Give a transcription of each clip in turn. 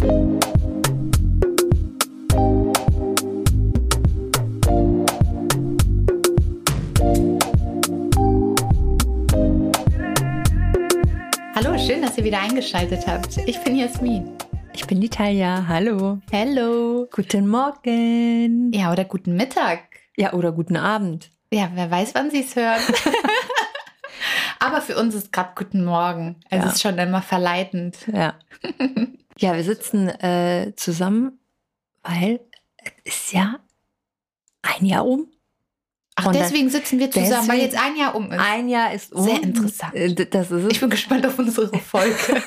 Hallo, schön, dass ihr wieder eingeschaltet habt. Ich bin Jasmin. Ich bin die Talia. Hallo. Hello. Guten Morgen. Ja, oder guten Mittag. Ja, oder guten Abend. Ja, wer weiß, wann sie es hören. Aber für uns ist gerade guten Morgen. Es Ja. ist schon immer verleitend. Ja. ja, wir sitzen äh, zusammen, weil es ist ja ein Jahr um. Ach, Und deswegen sitzen wir zusammen, weil jetzt ein Jahr um ist. Ein Jahr ist um. Sehr interessant. Äh, Das ist es. Ich bin gespannt auf unsere Folge.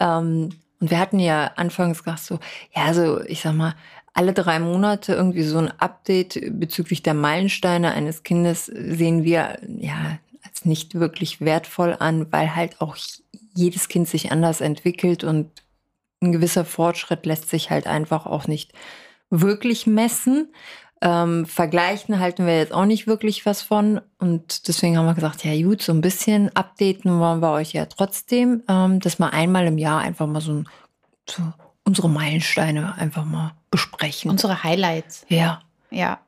ähm, und wir hatten ja anfangs gesagt so, ja, also ich sag mal, alle drei Monate irgendwie so ein Update bezüglich der Meilensteine eines Kindes sehen wir ja als nicht wirklich wertvoll an, weil halt auch jedes Kind sich anders entwickelt und ein gewisser Fortschritt lässt sich halt einfach auch nicht wirklich messen. Ähm, vergleichen halten wir jetzt auch nicht wirklich was von. Und deswegen haben wir gesagt, ja gut, so ein bisschen updaten wollen wir euch ja trotzdem, ähm, dass wir einmal im Jahr einfach mal so, ein, so unsere Meilensteine einfach mal besprechen. unsere Highlights. ja. Ja.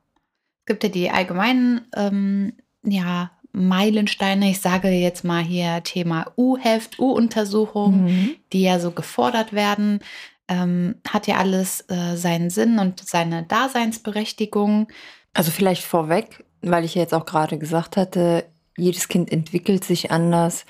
Es gibt ja die allgemeinen ähm, ja, Meilensteine. Ich sage jetzt mal hier Thema U-Heft, U-Untersuchung, Mhm. die ja so gefordert werden. Ähm, hat ja alles äh, seinen Sinn und seine Daseinsberechtigung. Also vielleicht vorweg, weil ich ja jetzt auch gerade gesagt hatte, jedes Kind entwickelt sich anders.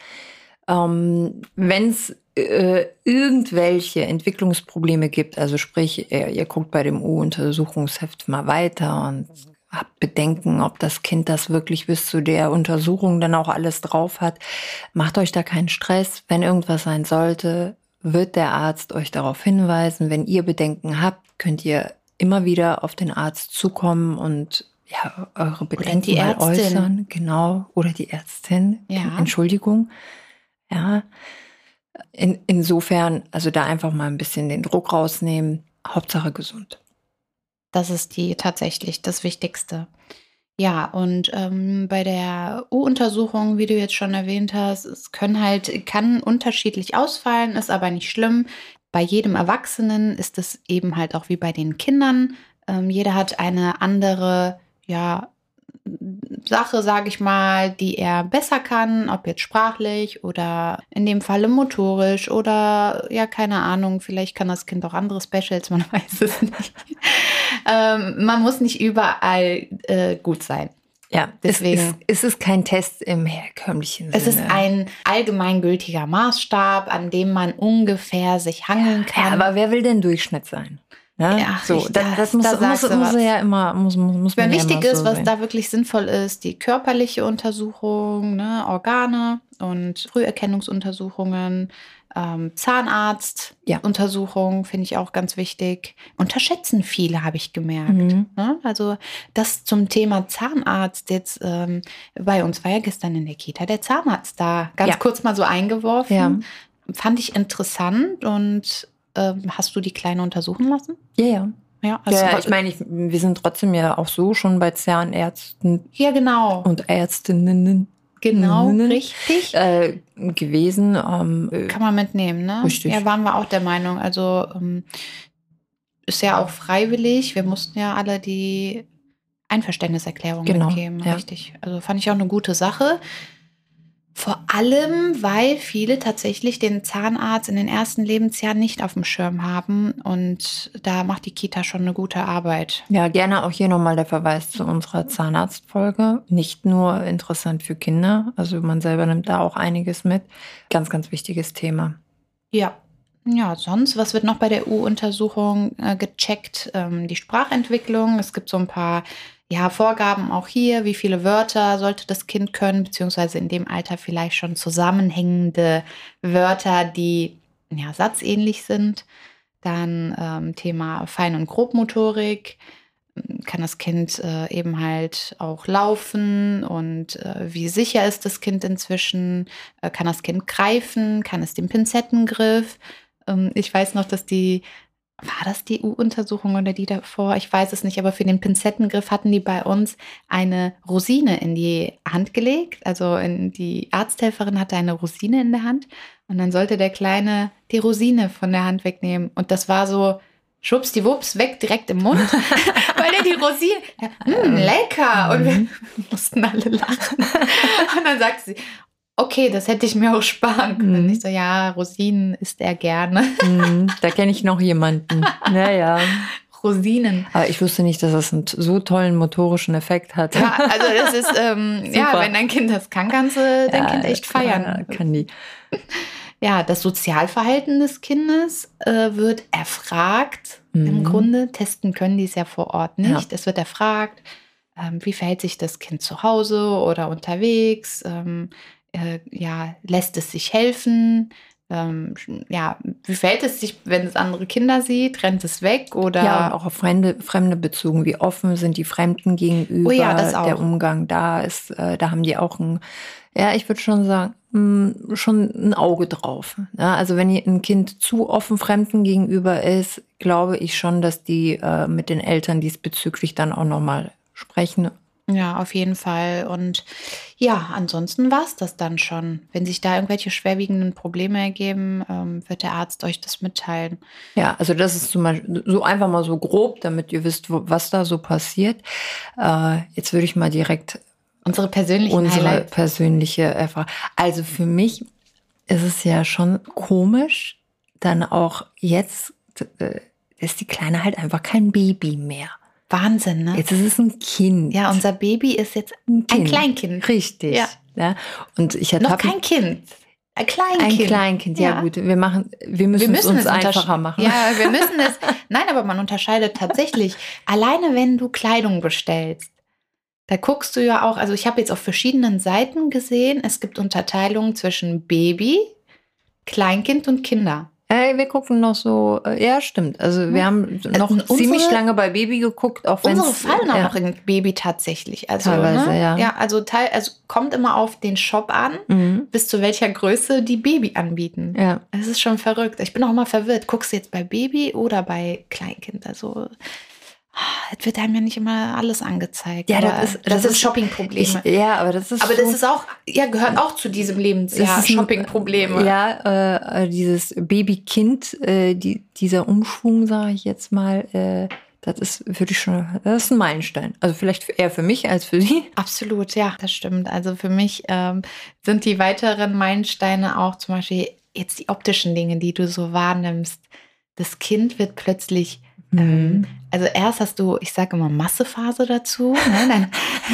Ähm, Wenn es äh, irgendwelche Entwicklungsprobleme gibt, also sprich, ihr, ihr guckt bei dem U-Untersuchungsheft mal weiter und habt Bedenken, ob das Kind das wirklich bis zu der Untersuchung dann auch alles drauf hat, macht euch da keinen Stress. Wenn irgendwas sein sollte, wird der Arzt euch darauf hinweisen. Wenn ihr Bedenken habt, könnt ihr immer wieder auf den Arzt zukommen und ja, eure Bedenken die mal äußern. Genau. Oder die Ärztin. Ja. Entschuldigung. Ja. In, insofern, also da einfach mal ein bisschen den Druck rausnehmen. Hauptsache gesund. Das ist die tatsächlich das Wichtigste. Ja, und ähm, bei der U-Untersuchung, wie du jetzt schon erwähnt hast, es können halt, kann unterschiedlich ausfallen, ist aber nicht schlimm. Bei jedem Erwachsenen ist es eben halt auch wie bei den Kindern. Ähm, jeder hat eine andere, ja, Sache, sage ich mal, die er besser kann, ob jetzt sprachlich oder in dem Falle motorisch oder ja, keine Ahnung, vielleicht kann das Kind auch andere Specials, man weiß es nicht. ähm, man muss nicht überall äh, gut sein. Ja, Deswegen- Es ist, es ist kein Test im herkömmlichen Sinne. Es ist ein allgemeingültiger Maßstab, an dem man ungefähr sich hangeln Ja, kann. aber wer will denn Durchschnitt sein? Ne? Ja, so, richtig, das, das- muss, da muss, muss, was. ja immer, muss, muss, muss man Wenn ja wichtig immer ist, so was sehen. da wirklich sinnvoll ist, die körperliche Untersuchung, ne, Organe und Früherkennungsuntersuchungen, ähm, Zahnarzt, Ja. Untersuchung finde ich auch ganz wichtig. Unterschätzen viele, habe ich gemerkt. Mhm. Ne? Also das zum Thema Zahnarzt jetzt ähm, bei uns war ja gestern in der Kita der Zahnarzt da. Ganz Ja. kurz mal so eingeworfen. Ja. Fand ich interessant und ähm, hast du die Kleine untersuchen lassen? Ja, ja. Ja, Ja, ja, also- ich meine, ich, wir sind trotzdem ja auch so schon bei Zahnärzten ja genau. und Ärztinnen Genau, Mhm. richtig. äh, gewesen. Ähm, äh, Kann man mitnehmen, ne? Richtig. Ja, waren wir auch der Meinung. Also ähm, ist ja auch freiwillig. Wir mussten ja alle die Einverständniserklärung Genau, mitgeben, ja. richtig. Also fand ich auch eine gute Sache. Vor allem, weil viele tatsächlich den Zahnarzt in den ersten Lebensjahren nicht auf dem Schirm haben. Und da macht die Kita schon eine gute Arbeit. Ja, gerne auch hier nochmal der Verweis zu unserer Zahnarztfolge. Nicht nur interessant für Kinder, also man selber nimmt da auch einiges mit. Ganz, ganz wichtiges Thema. Ja. Ja, sonst, was wird noch bei der U-Untersuchung äh, gecheckt? Ähm, die Sprachentwicklung. Es gibt so ein paar ja, Vorgaben auch hier. Wie viele Wörter sollte das Kind können, beziehungsweise in dem Alter vielleicht schon zusammenhängende Wörter, die ja, satzähnlich sind. Dann ähm, Thema Fein- und Grobmotorik. Kann das Kind äh, eben halt auch laufen und äh, wie sicher ist das Kind inzwischen? Äh, kann das Kind greifen? Kann es den Pinzettengriff? Ähm, ich weiß noch, dass die war das die U-Untersuchung oder die davor? Ich weiß es nicht, aber für den Pinzettengriff hatten die bei uns eine Rosine in die Hand gelegt. Also in die Arzthelferin hatte eine Rosine in der Hand und dann sollte der Kleine die Rosine von der Hand wegnehmen. Und das war so, schwuppsdiwupps, weg direkt im Mund, weil er die Rosine, mm, lecker. Und wir mussten alle lachen. Und dann sagte sie, okay, das hätte ich mir auch sparen können. Mhm. Ich so, ja, Rosinen isst er gerne. Mhm, da kenne ich noch jemanden. Naja. Rosinen. Aber ich wusste nicht, dass das einen so tollen motorischen Effekt hat. Ja, also das ist, ähm, ja, wenn dein Kind das kann, kannst du dein ja, Kind echt feiern. Kann die. Ja, das Sozialverhalten des Kindes äh, wird erfragt. Mhm. Im Grunde testen können die es ja vor Ort nicht. Ja. Es wird erfragt, ähm, wie verhält sich das Kind zu Hause oder unterwegs? Ähm, äh, ja, lässt es sich helfen? Ähm, ja, wie verhält es sich, wenn es andere Kinder sieht? Rennt es weg oder? Ja, auch auf Fremde, Fremde bezogen. Wie offen sind die Fremden gegenüber? Oh ja, das auch. Der Umgang da ist, äh, da haben die auch ein, ja, ich würde schon sagen, mh, hm, schon ein Auge drauf. Ja, also wenn ein Kind zu offen Fremden gegenüber ist, glaube ich schon, dass die äh, mit den Eltern diesbezüglich dann auch nochmal sprechen ja, auf jeden Fall. Und ja, ansonsten war es das dann schon. Wenn sich da irgendwelche schwerwiegenden Probleme ergeben, ähm, wird der Arzt euch das mitteilen. Ja, also das ist zum Beispiel so einfach mal so grob, damit ihr wisst, wo, was da so passiert. Äh, jetzt würde ich mal direkt unsere persönliche unsere persönliche Erfahrung. Also für mich ist es ja schon komisch, dann auch jetzt äh, ist die Kleine halt einfach kein Baby mehr. Wahnsinn, ne? Jetzt ist es ein Kind. Ja, unser Baby ist jetzt ein, ein Kleinkind. Richtig. Ja. ja. Und ich hatte noch kein Kind. Ein Kleinkind. Ein Kleinkind, ja, ja, gut. Wir machen, wir müssen, wir müssen es uns einfacher machen. Ja, wir müssen es. Nein, aber man unterscheidet tatsächlich. Alleine wenn du Kleidung bestellst, da guckst du ja auch, also ich habe jetzt auf verschiedenen Seiten gesehen, es gibt Unterteilungen zwischen Baby, Kleinkind und Kinder. Hey, wir gucken noch so, äh, ja, stimmt. Also wir haben noch also ziemlich lange bei Baby geguckt, auch wenn Unsere fallen auch ja. noch in Baby tatsächlich. Also, Teilweise, ne? ja. Ja, also, teil, also kommt immer auf den Shop an, mhm. bis zu welcher Größe die Baby anbieten. Ja. Das ist schon verrückt. Ich bin auch mal verwirrt. Guckst du jetzt bei Baby oder bei Kleinkind? Also es wird einem ja nicht immer alles angezeigt. Ja, das ist, das, das ist Shopping-Probleme. Ja, aber das ist. Aber so, das ist auch, ja, gehört auch zu diesem Lebensjahr. Shopping-Probleme. Ja, äh, dieses Baby-Kind, äh, die, dieser Umschwung, sage ich jetzt mal, äh, das ist, würde ich schon, das ist ein Meilenstein. Also vielleicht eher für mich als für Sie. Absolut, ja, das stimmt. Also für mich ähm, sind die weiteren Meilensteine auch zum Beispiel jetzt die optischen Dinge, die du so wahrnimmst. Das Kind wird plötzlich mhm. Also erst hast du, ich sage immer Massephase dazu. Ne? Dann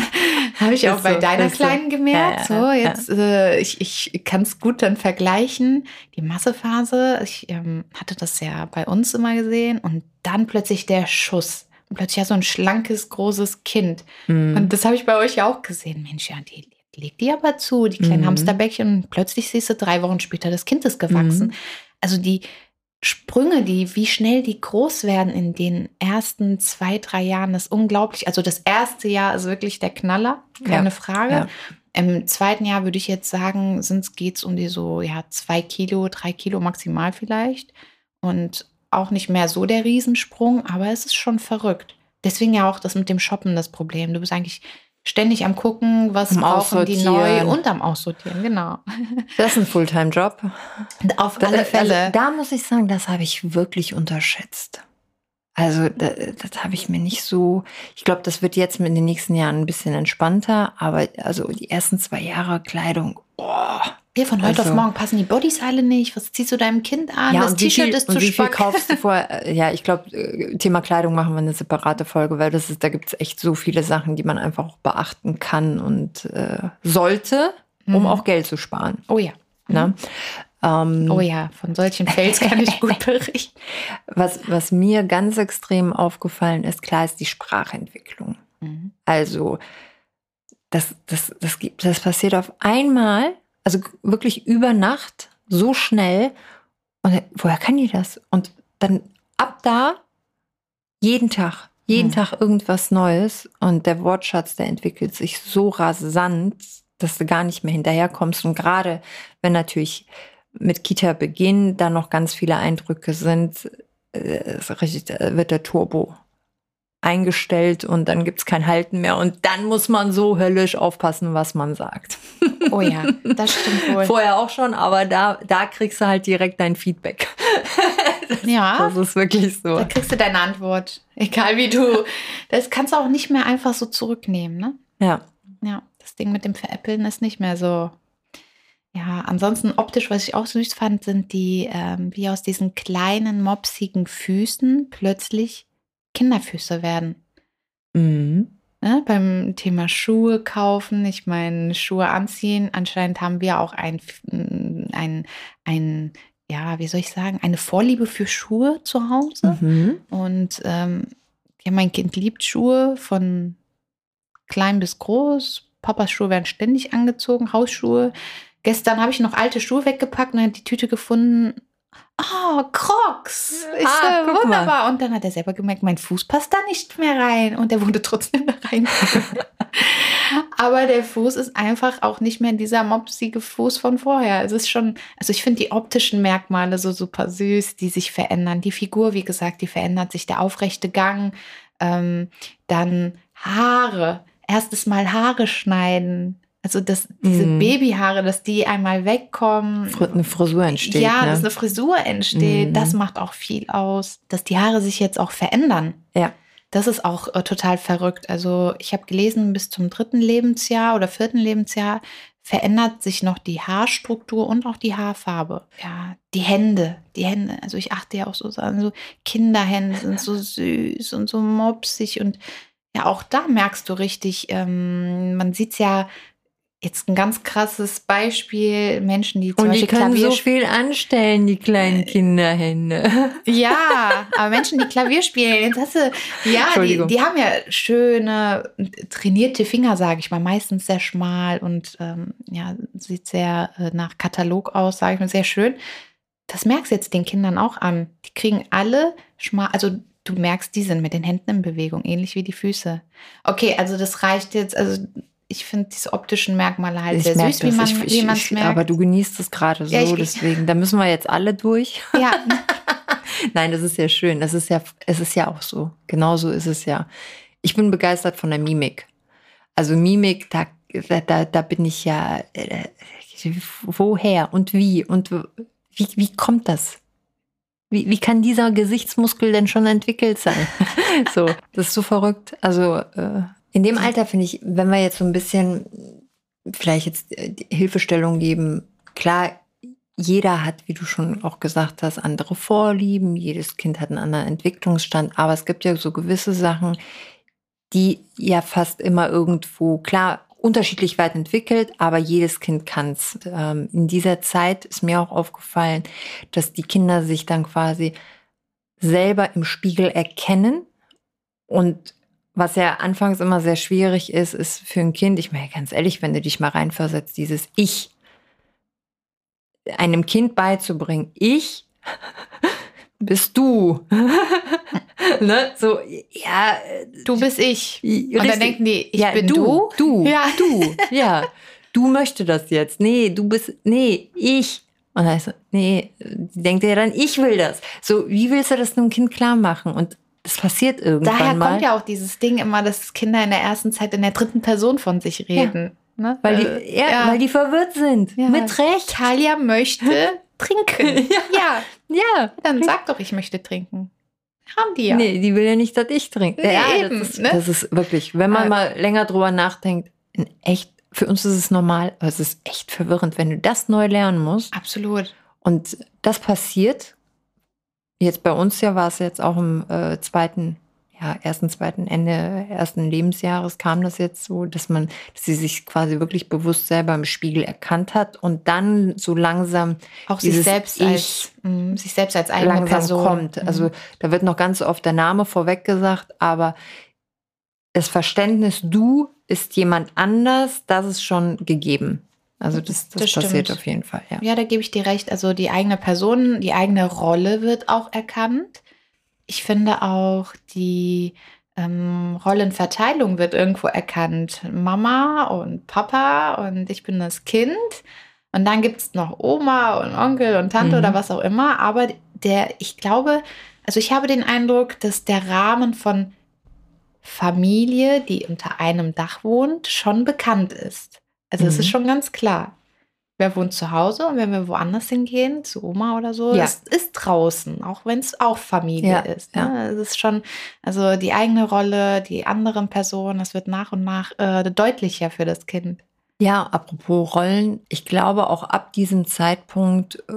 habe ich auch bei so, deiner Kleinen gemerkt. Ja, ja, so, jetzt ja. äh, ich, ich kann es gut dann vergleichen. Die Massephase, ich ähm, hatte das ja bei uns immer gesehen und dann plötzlich der Schuss. Und plötzlich ja so ein schlankes, großes Kind. Mhm. Und das habe ich bei euch ja auch gesehen. Mensch, ja, die legt die aber zu, die kleinen mhm. Hamsterbäckchen. Und plötzlich siehst du drei Wochen später, das Kind ist gewachsen. Mhm. Also die, Sprünge, die, wie schnell die groß werden in den ersten zwei, drei Jahren, ist unglaublich. Also das erste Jahr ist wirklich der Knaller, keine ja, Frage. Ja. Im zweiten Jahr würde ich jetzt sagen, geht es um die so, ja, zwei Kilo, drei Kilo maximal vielleicht. Und auch nicht mehr so der Riesensprung, aber es ist schon verrückt. Deswegen ja auch das mit dem Shoppen das Problem. Du bist eigentlich ständig am gucken, was am brauchen die neu und am Aussortieren, genau. Das ist ein Fulltime-Job. Auf alle also Fälle. Also, da muss ich sagen, das habe ich wirklich unterschätzt. Also das, das habe ich mir nicht so. Ich glaube, das wird jetzt in den nächsten Jahren ein bisschen entspannter, aber also die ersten zwei Jahre Kleidung, oh, hier von heute also, auf morgen passen die Bodys alle nicht. Was ziehst du deinem Kind an? Ja, das T-Shirt ist zu und wie Viel kaufst du vorher? Ja, ich glaube, äh, Thema Kleidung machen wir eine separate Folge, weil das ist, da gibt es echt so viele Sachen, die man einfach auch beachten kann und äh, sollte, um mhm. auch Geld zu sparen. Oh ja. Mhm. Ähm, oh ja, von solchen Fails kann ich gut berichten. Was, was mir ganz extrem aufgefallen ist, klar ist die Sprachentwicklung. Mhm. Also das, das, das, das passiert auf einmal also wirklich über Nacht, so schnell. Und woher kann die das? Und dann ab da jeden Tag, jeden mhm. Tag irgendwas Neues. Und der Wortschatz, der entwickelt sich so rasant, dass du gar nicht mehr hinterherkommst. Und gerade wenn natürlich mit Kita-Beginn da noch ganz viele Eindrücke sind, äh, wird der Turbo eingestellt und dann gibt's kein Halten mehr. Und dann muss man so höllisch aufpassen, was man sagt. Oh ja, das stimmt wohl. Vorher auch schon, aber da, da kriegst du halt direkt dein Feedback. Das, ja. Das ist wirklich so. Da kriegst du deine Antwort. Egal wie du. Das kannst du auch nicht mehr einfach so zurücknehmen, ne? Ja. Ja, das Ding mit dem Veräppeln ist nicht mehr so. Ja, ansonsten optisch, was ich auch süß fand, sind die, ähm, wie aus diesen kleinen, mopsigen Füßen plötzlich Kinderfüße werden. Mhm. Ne, beim Thema Schuhe kaufen, ich meine, Schuhe anziehen, anscheinend haben wir auch ein, ein, ein, ja, wie soll ich sagen, eine Vorliebe für Schuhe zu Hause. Mhm. Und ähm, ja, mein Kind liebt Schuhe von klein bis groß. Papas Schuhe werden ständig angezogen, Hausschuhe. Gestern habe ich noch alte Schuhe weggepackt und die Tüte gefunden oh, Crocs. Ich Ah, so, guck mal. wunderbar. Und dann hat er selber gemerkt, mein Fuß passt da nicht mehr rein. Und er wurde trotzdem da rein. Aber der Fuß ist einfach auch nicht mehr dieser mopsige Fuß von vorher. Es ist schon, also ich finde die optischen Merkmale so super süß, die sich verändern. Die Figur, wie gesagt, die verändert sich, der aufrechte Gang, ähm, dann Haare. Erstes Mal Haare schneiden. Also das, diese Mhm. Babyhaare, dass die einmal wegkommen. Eine Frisur entsteht. Ja, ne? dass eine Frisur entsteht, Mhm. das macht auch viel aus. Dass die Haare sich jetzt auch verändern. Ja. Das ist auch äh, total verrückt. Also ich habe gelesen, bis zum dritten Lebensjahr oder vierten Lebensjahr verändert sich noch die Haarstruktur und auch die Haarfarbe. Ja, die Hände, die Hände. Also ich achte ja auch so an so Kinderhände sind so süß und so mopsig und ja, auch da merkst du richtig, ähm, man sieht es ja jetzt ein ganz krasses Beispiel, Menschen, die zum Und die Beispiel können Klavier so viel anstellen, die kleinen Kinderhände. ja, aber Menschen, die Klavier spielen, jetzt hast du, ja, die, die haben ja schöne, trainierte Finger, sage ich mal, meistens sehr schmal und ähm, ja, sieht sehr äh, nach Katalog aus, sage ich mal, sehr schön. Das merkst du jetzt den Kindern auch an. Die kriegen alle schmal, also du merkst, die sind mit den Händen in Bewegung, ähnlich wie die Füße. Okay, also das reicht jetzt, also ich finde diese optischen Merkmale halt sehr merk süß, wie man Ich- wie ich- ich- merkt. Aber du genießt es gerade so, Ja, ich- deswegen. Da müssen wir jetzt alle durch. ja, Nein, das ist ja schön. Das ist ja, es ist ja auch so. Genauso ist es ja. Ich bin begeistert von der Mimik. Also Mimik, da, da, da bin ich ja, äh, woher und wie und wie, wie kommt das? Wie, wie kann dieser Gesichtsmuskel denn schon entwickelt sein? so, das ist so verrückt. Also äh, in dem Alter finde ich, wenn wir jetzt so ein bisschen vielleicht jetzt äh, Hilfestellung geben, klar, jeder hat, wie du schon auch gesagt hast, andere Vorlieben, jedes Kind hat einen anderen Entwicklungsstand, aber es gibt ja so gewisse Sachen, die ja fast immer irgendwo, klar, unterschiedlich weit entwickelt, aber jedes Kind kann es. Ähm, in dieser Zeit ist mir auch aufgefallen, dass die Kinder sich dann quasi selber im Spiegel erkennen und was ja anfangs immer sehr schwierig ist, ist für ein Kind, ich meine ganz ehrlich, wenn du dich mal reinversetzt, dieses Ich einem Kind beizubringen, ich bist du. ne? So, ja. du bist ich. Und dann denken die, ich ja, bin du, du. du, Ja. du, ja. Du möchtest das jetzt. Nee, du bist, nee, ich. Und dann ist so, nee, die denkt ja dann, ich will das. So, wie willst du das einem Kind klar machen? Und das passiert irgendwann Daher mal. kommt ja auch dieses Ding immer, dass Kinder in der ersten Zeit in der dritten Person von sich reden. Ne? weil, die, Äh, ja, weil die verwirrt sind. Ja. Mit Recht. Talia möchte trinken. ja. Ja. dann sag doch, ich möchte trinken. Haben die ja. Nee, die will ja nicht, dass ich trinke. Nee, ja, eben, das, ist, ne? das ist wirklich, wenn man mal länger drüber nachdenkt, echt, für uns ist es normal, aber es ist echt verwirrend, wenn du das neu lernen musst. Absolut. Und das passiert. Jetzt bei uns ja war es jetzt auch im äh, zweiten, ja, ersten, zweiten Ende ersten Lebensjahres kam das jetzt so, dass man, dass sie sich quasi wirklich bewusst selber im Spiegel erkannt hat und dann so langsam Auch sich selbst Ich als mh, sich selbst als eigene langsam Person kommt. Mhm. Also da wird noch ganz oft der Name vorweg gesagt, aber das Verständnis, du ist jemand anders, das ist schon gegeben. Also das, das, Das passiert stimmt. auf jeden Fall, ja. Ja, da gebe ich dir recht. Also die eigene Person, die eigene Rolle wird auch erkannt. Ich finde auch die ähm, Rollenverteilung wird irgendwo erkannt. Mama und Papa und ich bin das Kind. Und dann gibt es noch Oma und Onkel und Tante Mhm. oder was auch immer. Aber der, ich glaube, Also ich habe den Eindruck, dass der Rahmen von Familie, die unter einem Dach wohnt, schon bekannt ist. Also es ist Mhm. schon ganz klar. Wer wohnt zu Hause und wenn wir woanders hingehen, zu Oma oder so, Ja. ist, ist draußen, auch wenn es auch Familie Ja, ist. ja. Ne? Es ist schon, also die eigene Rolle, die anderen Personen, das wird nach und nach äh, deutlicher für das Kind. Ja, apropos Rollen, ich glaube auch ab diesem Zeitpunkt, äh,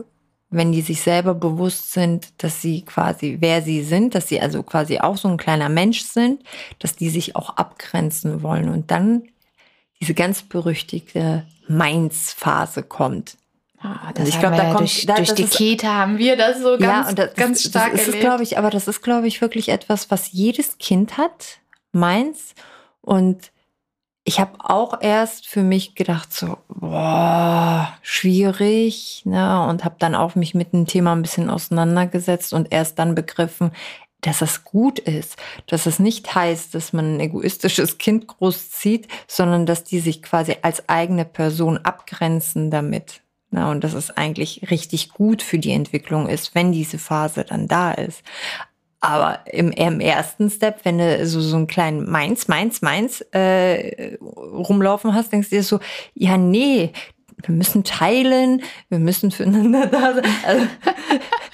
wenn die sich selber bewusst sind, dass sie quasi wer sie sind, dass sie also quasi auch so ein kleiner Mensch sind, dass die sich auch abgrenzen wollen und dann diese ganz berüchtigte Mainz-Phase kommt. Ah, Also ich glaub, haben wir da ja kommt- durch, da- durch die ist- Kita haben wir das so ganz, und das, ganz stark das ist, erlebt. glaube ich, aber das ist, glaube ich, wirklich etwas, was jedes Kind hat, meins. Und ich habe auch erst für mich gedacht, so, boah, schwierig, ne? Und habe dann auch mich mit dem Thema ein bisschen auseinandergesetzt und erst dann begriffen, dass es gut ist, dass es nicht heißt, dass man ein egoistisches Kind großzieht, sondern dass die sich quasi als eigene Person abgrenzen damit. Na, und dass es eigentlich richtig gut für die Entwicklung ist, wenn diese Phase dann da ist. Aber im, im ersten Step, wenn du so, so einen kleinen Meins, Meins, Meins äh, rumlaufen hast, denkst du dir so, ja, nee, wir müssen teilen, wir müssen füreinander da sein. Also,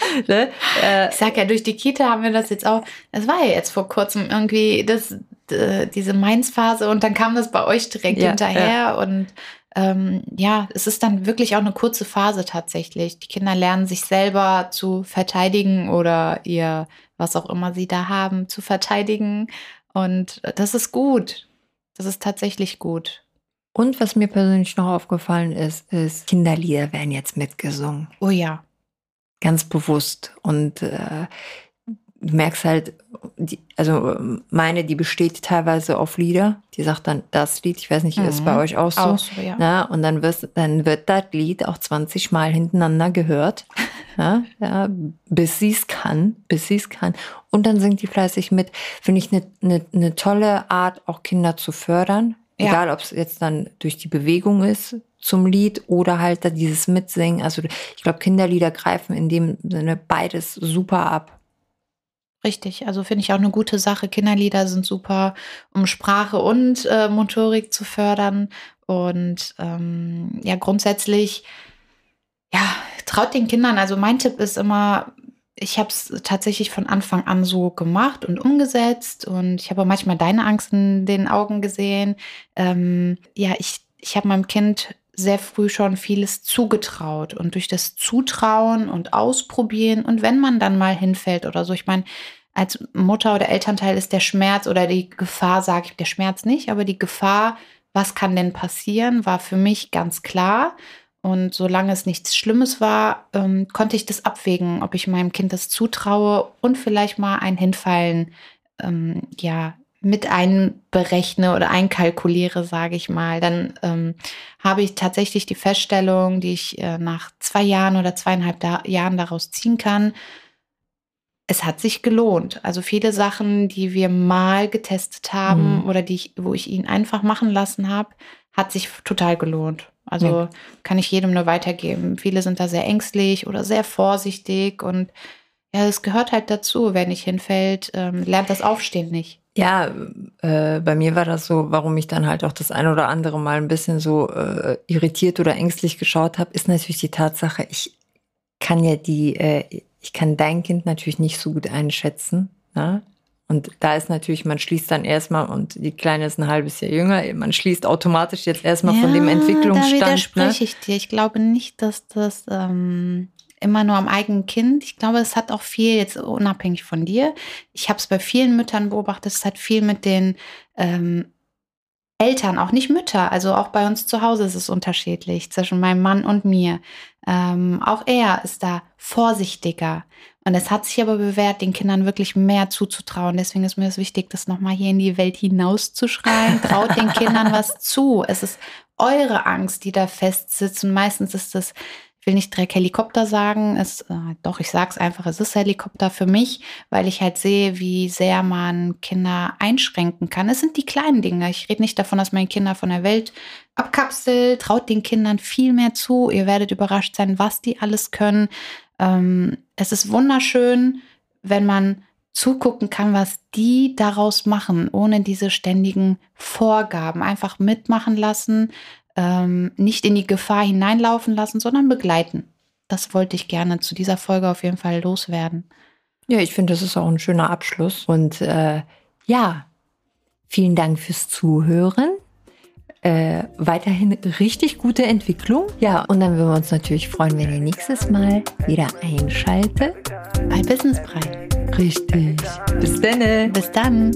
ne? äh, Ich sag ja, durch die Kita haben wir das jetzt auch, das war ja jetzt vor kurzem irgendwie das, diese Mainz-Phase und dann kam das bei euch direkt Ja, hinterher und ähm, ja, es ist dann wirklich auch eine kurze Phase tatsächlich. Die Kinder lernen sich selber zu verteidigen oder ihr, was auch immer sie da haben, zu verteidigen und das ist gut. Das ist tatsächlich gut. Und was mir persönlich noch aufgefallen ist, ist, Kinderlieder werden jetzt mitgesungen. Oh ja. Ganz bewusst. Und äh, du merkst halt, die, also meine, die besteht teilweise auf Lieder. Die sagt dann das Lied, ich weiß nicht, ist Mhm. bei euch auch so. Auch so, ja. Na, und dann, wirst, dann wird das Lied auch 20 Mal hintereinander gehört, ja, ja, bis sie es kann, bis sie es kann. Und dann singt die fleißig mit. Finde ich eine ne, ne tolle Art, auch Kinder zu fördern. Ja. Egal, ob es jetzt dann durch die Bewegung ist zum Lied oder halt da dieses Mitsingen. Also ich glaube, Kinderlieder greifen in dem Sinne beides super ab. Richtig, also finde ich auch eine gute Sache. Kinderlieder sind super, um Sprache und äh, Motorik zu fördern. Und ähm, ja, grundsätzlich, ja, traut den Kindern. Also mein Tipp ist immer, ich habe es tatsächlich von Anfang an so gemacht und umgesetzt. Und ich habe manchmal deine Angst in den Augen gesehen. Ähm, ja, ich, ich habe meinem Kind sehr früh schon vieles zugetraut und durch das Zutrauen und Ausprobieren und wenn man dann mal hinfällt oder so, ich meine, als Mutter oder Elternteil ist der Schmerz oder die Gefahr, sage ich, der Schmerz nicht, aber die Gefahr, was kann denn passieren, war für mich ganz klar. Und solange es nichts Schlimmes war, ähm, konnte ich das abwägen, ob ich meinem Kind das zutraue und vielleicht mal ein Hinfallen ähm, ja mit einberechne oder einkalkuliere, sage ich mal, dann ähm, habe ich tatsächlich die Feststellung, die ich äh, nach zwei Jahren oder zweieinhalb da Jahren daraus ziehen kann. Es hat sich gelohnt. Also viele Sachen, die wir mal getestet haben Mhm. oder die ich, wo ich ihn einfach machen lassen habe, hat sich total gelohnt. Also Ja. kann ich jedem nur weitergeben. Viele sind da sehr ängstlich oder sehr vorsichtig und ja, es gehört halt dazu. Wer nicht hinfällt, ähm, lernt das Aufstehen nicht. Ja, äh, bei mir war das so, warum ich dann halt auch das ein oder andere Mal ein bisschen so äh, irritiert oder ängstlich geschaut habe, ist natürlich die Tatsache, ich kann ja die, äh, ich kann dein Kind natürlich nicht so gut einschätzen. Ne? Und da ist natürlich, man schließt dann erstmal, und die Kleine ist ein halbes Jahr jünger, man schließt automatisch jetzt erstmal von dem Da Entwicklungsstand. Ne? widerspreche ich dir. Ich glaube nicht, dass das ähm, immer nur am eigenen Kind. Ich glaube, es hat auch viel, jetzt unabhängig von dir. Ich habe es bei vielen Müttern beobachtet, es hat viel mit den ähm, Eltern, auch nicht Mütter. Also auch bei uns zu Hause ist es unterschiedlich zwischen meinem Mann und mir. Ähm, auch er ist da vorsichtiger. Und es hat sich aber bewährt, den Kindern wirklich mehr zuzutrauen. Deswegen ist mir es wichtig, das nochmal hier in die Welt hinauszuschreien. Traut den Kindern was zu. Es ist eure Angst, die da festsitzt. Und meistens ist es, ich will nicht direkt Helikopter sagen, es, äh, doch, ich sag's einfach, es ist Helikopter für mich, weil ich halt sehe, wie sehr man Kinder einschränken kann. Es sind die kleinen Dinge. Ich rede nicht davon, dass man Kinder von der Welt abkapselt. Traut den Kindern viel mehr zu. Ihr werdet überrascht sein, was die alles können. Ähm, es ist wunderschön, wenn man zugucken kann, was die daraus machen, ohne diese ständigen Vorgaben. Einfach mitmachen lassen, ähm, nicht in die Gefahr hineinlaufen lassen, sondern begleiten. Das wollte ich gerne zu dieser Folge auf jeden Fall loswerden. Ja, ich finde, das ist auch ein schöner Abschluss. Und äh, ja, vielen Dank fürs Zuhören. Äh, weiterhin richtig gute Entwicklung. Ja, und dann würden wir uns natürlich freuen, wenn ihr nächstes Mal wieder einschaltet. Bei Businessbrei. Richtig. Bis dann. Bis dann.